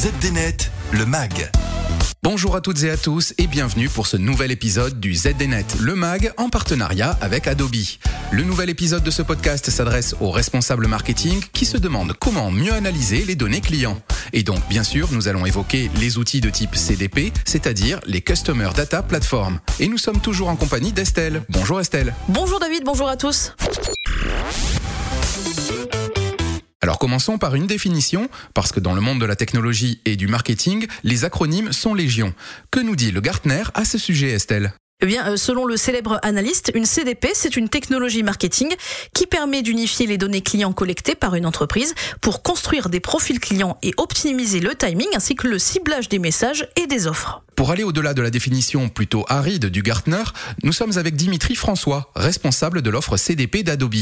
ZDNet, le MAG. Bonjour à toutes et à tous et bienvenue pour ce nouvel épisode du ZDNet, le MAG, en partenariat avec Adobe. Le nouvel épisode de ce podcast s'adresse aux responsables marketing qui se demandent comment mieux analyser les données clients. Et donc, bien sûr, nous allons évoquer les outils de type CDP, c'est-à-dire les Customer Data Platform. Et nous sommes toujours en compagnie d'Estelle. Bonjour Estelle. Bonjour David, bonjour à tous. Alors commençons par une définition, parce que dans le monde de la technologie et du marketing, les acronymes sont légion. Que nous dit le Gartner à ce sujet, Estelle? Eh bien, euh, selon le célèbre analyste, une CDP, c'est une technologie marketing qui permet d'unifier les données clients collectées par une entreprise pour construire des profils clients et optimiser le timing ainsi que le ciblage des messages et des offres. Pour aller au-delà de la définition plutôt aride du Gartner, nous sommes avec Dimitri François, responsable de l'offre CDP d'Adobe.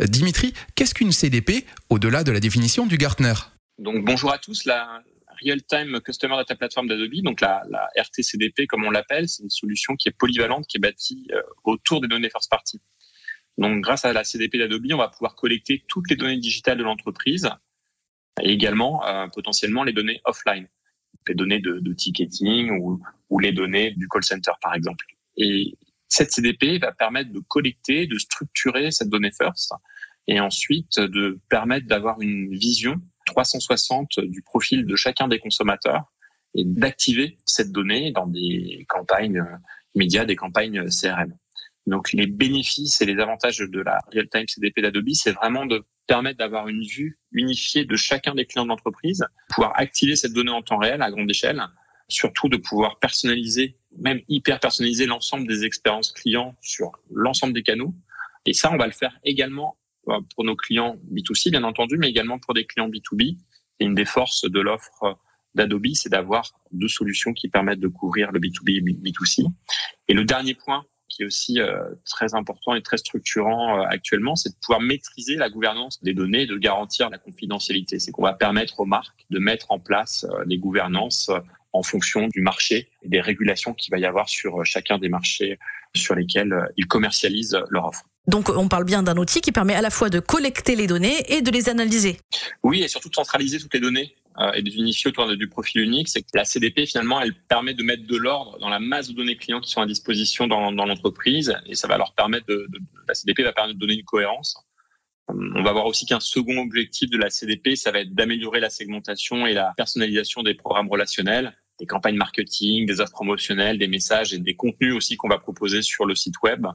Euh, Dimitri, qu'est-ce qu'une CDP au-delà de la définition du Gartner? Donc bonjour à tous. La, Real-Time Customer Data Platform d'Adobe, donc la, la, RTCDP comme on l'appelle, c'est une solution qui est polyvalente, qui est bâtie euh, autour des données first party. Donc grâce à la CDP d'Adobe, on va pouvoir collecter toutes les données digitales de l'entreprise et également euh, potentiellement les données offline, les données de, de ticketing ou, ou, les données du call center par exemple. Et cette CDP va permettre de collecter, de structurer cette donnée first et ensuite de permettre d'avoir une vision 360 du profil de chacun des consommateurs et d'activer cette donnée dans des campagnes médias, des campagnes CRM. Donc les bénéfices et les avantages de la real-time CDP d'Adobe, c'est vraiment de permettre d'avoir une vue unifiée de chacun des clients de l'entreprise, pouvoir activer cette donnée en temps réel à grande échelle, surtout de pouvoir personnaliser, même hyper personnaliser l'ensemble des expériences clients sur l'ensemble des canaux. Et ça, on va le faire également pour nos clients B2C, bien entendu, mais également pour des clients B2B. Et une des forces de l'offre d'Adobe, c'est d'avoir deux solutions qui permettent de couvrir le B2B et B2C. Et le dernier point qui est aussi euh, très important et très structurant euh, actuellement, c'est de pouvoir maîtriser la gouvernance des données et de garantir la confidentialité. C'est qu'on va permettre aux marques de mettre en place euh, des gouvernances en fonction du marché et des régulations qu'il va y avoir sur chacun des marchés sur lesquels ils commercialisent leur offre. Donc on parle bien d'un outil qui permet à la fois de collecter les données et de les analyser. Oui, et surtout de centraliser toutes les données euh, et de unifier autour du profil unique. C'est que la CDP, finalement, elle permet de mettre de l'ordre dans la masse de données clients qui sont à disposition dans, l'entreprise et ça va leur permettre de, la CDP va permettre de donner une cohérence. On va voir aussi qu'un second objectif de la CDP, ça va être d'améliorer la segmentation et la personnalisation des programmes relationnels, des campagnes marketing, des offres promotionnelles, des messages et des contenus aussi qu'on va proposer sur le site web.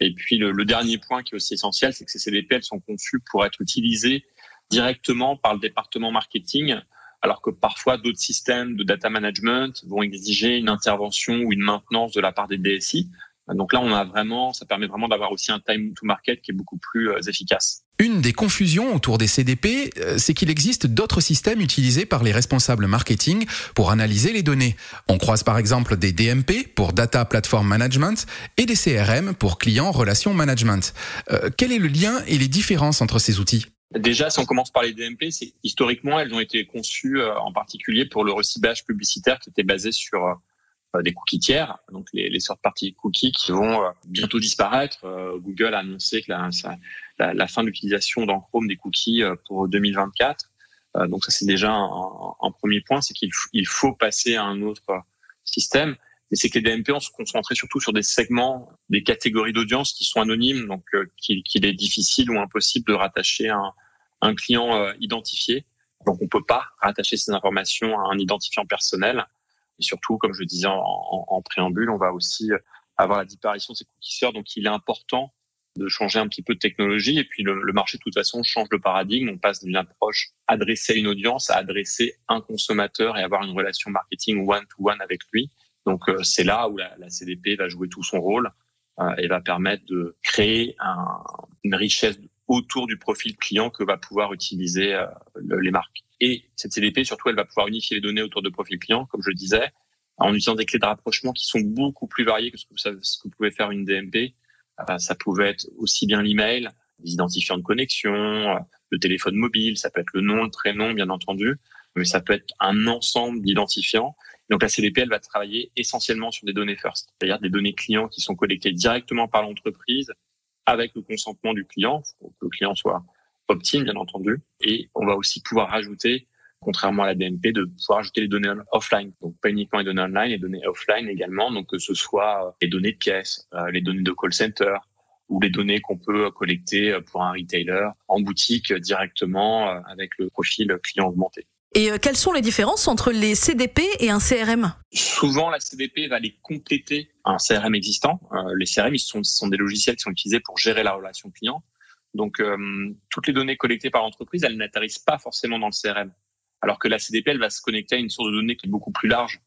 Et puis le, dernier point qui est aussi essentiel, c'est que ces CDP sont conçues pour être utilisées directement par le département marketing, alors que parfois d'autres systèmes de data management vont exiger une intervention ou une maintenance de la part des DSI. Donc là, on a vraiment, ça permet vraiment d'avoir aussi un time to market qui est beaucoup plus euh, efficace. Une des confusions autour des CDP, euh, c'est qu'il existe d'autres systèmes utilisés par les responsables marketing pour analyser les données. On croise par exemple des DMP pour Data Platform Management et des CRM pour Client Relation Management. Euh, quel est le lien et les différences entre ces outils? Déjà, si on commence par les DMP, historiquement, elles ont été conçues en particulier pour le reciblage publicitaire qui était basé sur euh, des cookies tiers, donc les, les sortes parties cookies qui vont euh, bientôt disparaître. Euh, Google a annoncé que la, la, la fin de l'utilisation dans Chrome des cookies pour 2024. donc ça c'est déjà un, un, premier point, c'est qu'il il faut passer à un autre système. Et c'est que les DMP ont se concentré surtout sur des segments, des catégories d'audience qui sont anonymes, donc qu'il est difficile ou impossible de rattacher un, un client identifié. Donc on peut pas rattacher ces informations à un identifiant personnel. Et surtout, comme je le disais en, préambule, on va aussi avoir la disparition de ces cookies Donc, il est important de changer un petit peu de technologie. Et puis, le, marché, de toute façon, change de paradigme. On passe d'une approche adressée à une audience à adresser un consommateur et avoir une relation marketing one-to-one avec lui. Donc, euh, c'est là où la, CDP va jouer tout son rôle euh, et va permettre de créer un, une richesse autour du profil client que va pouvoir utiliser euh, les marques. Et cette CDP, surtout, elle va pouvoir unifier les données autour de profil client, comme je le disais, en utilisant des clés de rapprochement qui sont beaucoup plus variées que ce que, ce que pouvait faire une DMP. Euh, ça pouvait être aussi bien l'email, les identifiants de connexion, euh, le téléphone mobile, ça peut être le nom, le prénom, bien entendu, mais ça peut être un ensemble d'identifiants. Donc la CDP, elle va travailler essentiellement sur des données first, c'est-à-dire des données clients qui sont collectées directement par l'entreprise avec le consentement du client, pour que le client soit opt-in, bien entendu. Et on va aussi pouvoir rajouter contrairement à la DMP, de pouvoir ajouter les données offline. Donc pas uniquement les données online, les données offline également, donc que ce soit les données de caisse, les données de call center, ou les données qu'on peut collecter pour un retailer en boutique directement avec le profil client augmenté. Et euh, quelles sont les différences entre les CDP et un CRM Souvent, la CDP va les compléter un CRM existant. Euh, les CRM, ils sont, des logiciels qui sont utilisés pour gérer la relation client. Donc, euh, toutes les données collectées par l'entreprise, elles n'atterrissent pas forcément dans le CRM. Alors que la CDP, elle va se connecter à une source de données qui est beaucoup plus large.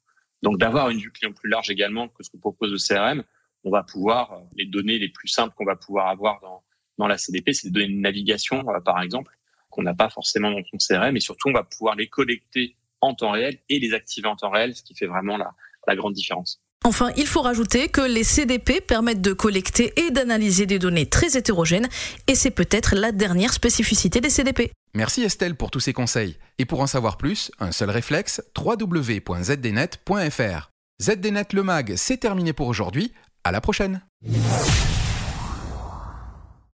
Donc, d'avoir une vue client plus large également que ce que propose le CRM, on va pouvoir, les données les plus simples qu'on va pouvoir avoir dans, dans la CDP, c'est des données de navigation, par exemple qu'on n'a pas forcément dans son CRM et surtout on va pouvoir les collecter en temps réel et les activer en temps réel, ce qui fait vraiment la, la grande différence. Enfin, il faut rajouter que les CDP permettent de collecter et d'analyser des données très hétérogènes, et c'est peut-être la dernière spécificité des CDP. Merci Estelle pour tous ces conseils. Et pour en savoir plus, un seul réflexe, www.zdnet.fr. ZDNet le mag, c'est terminé pour aujourd'hui. À la prochaine.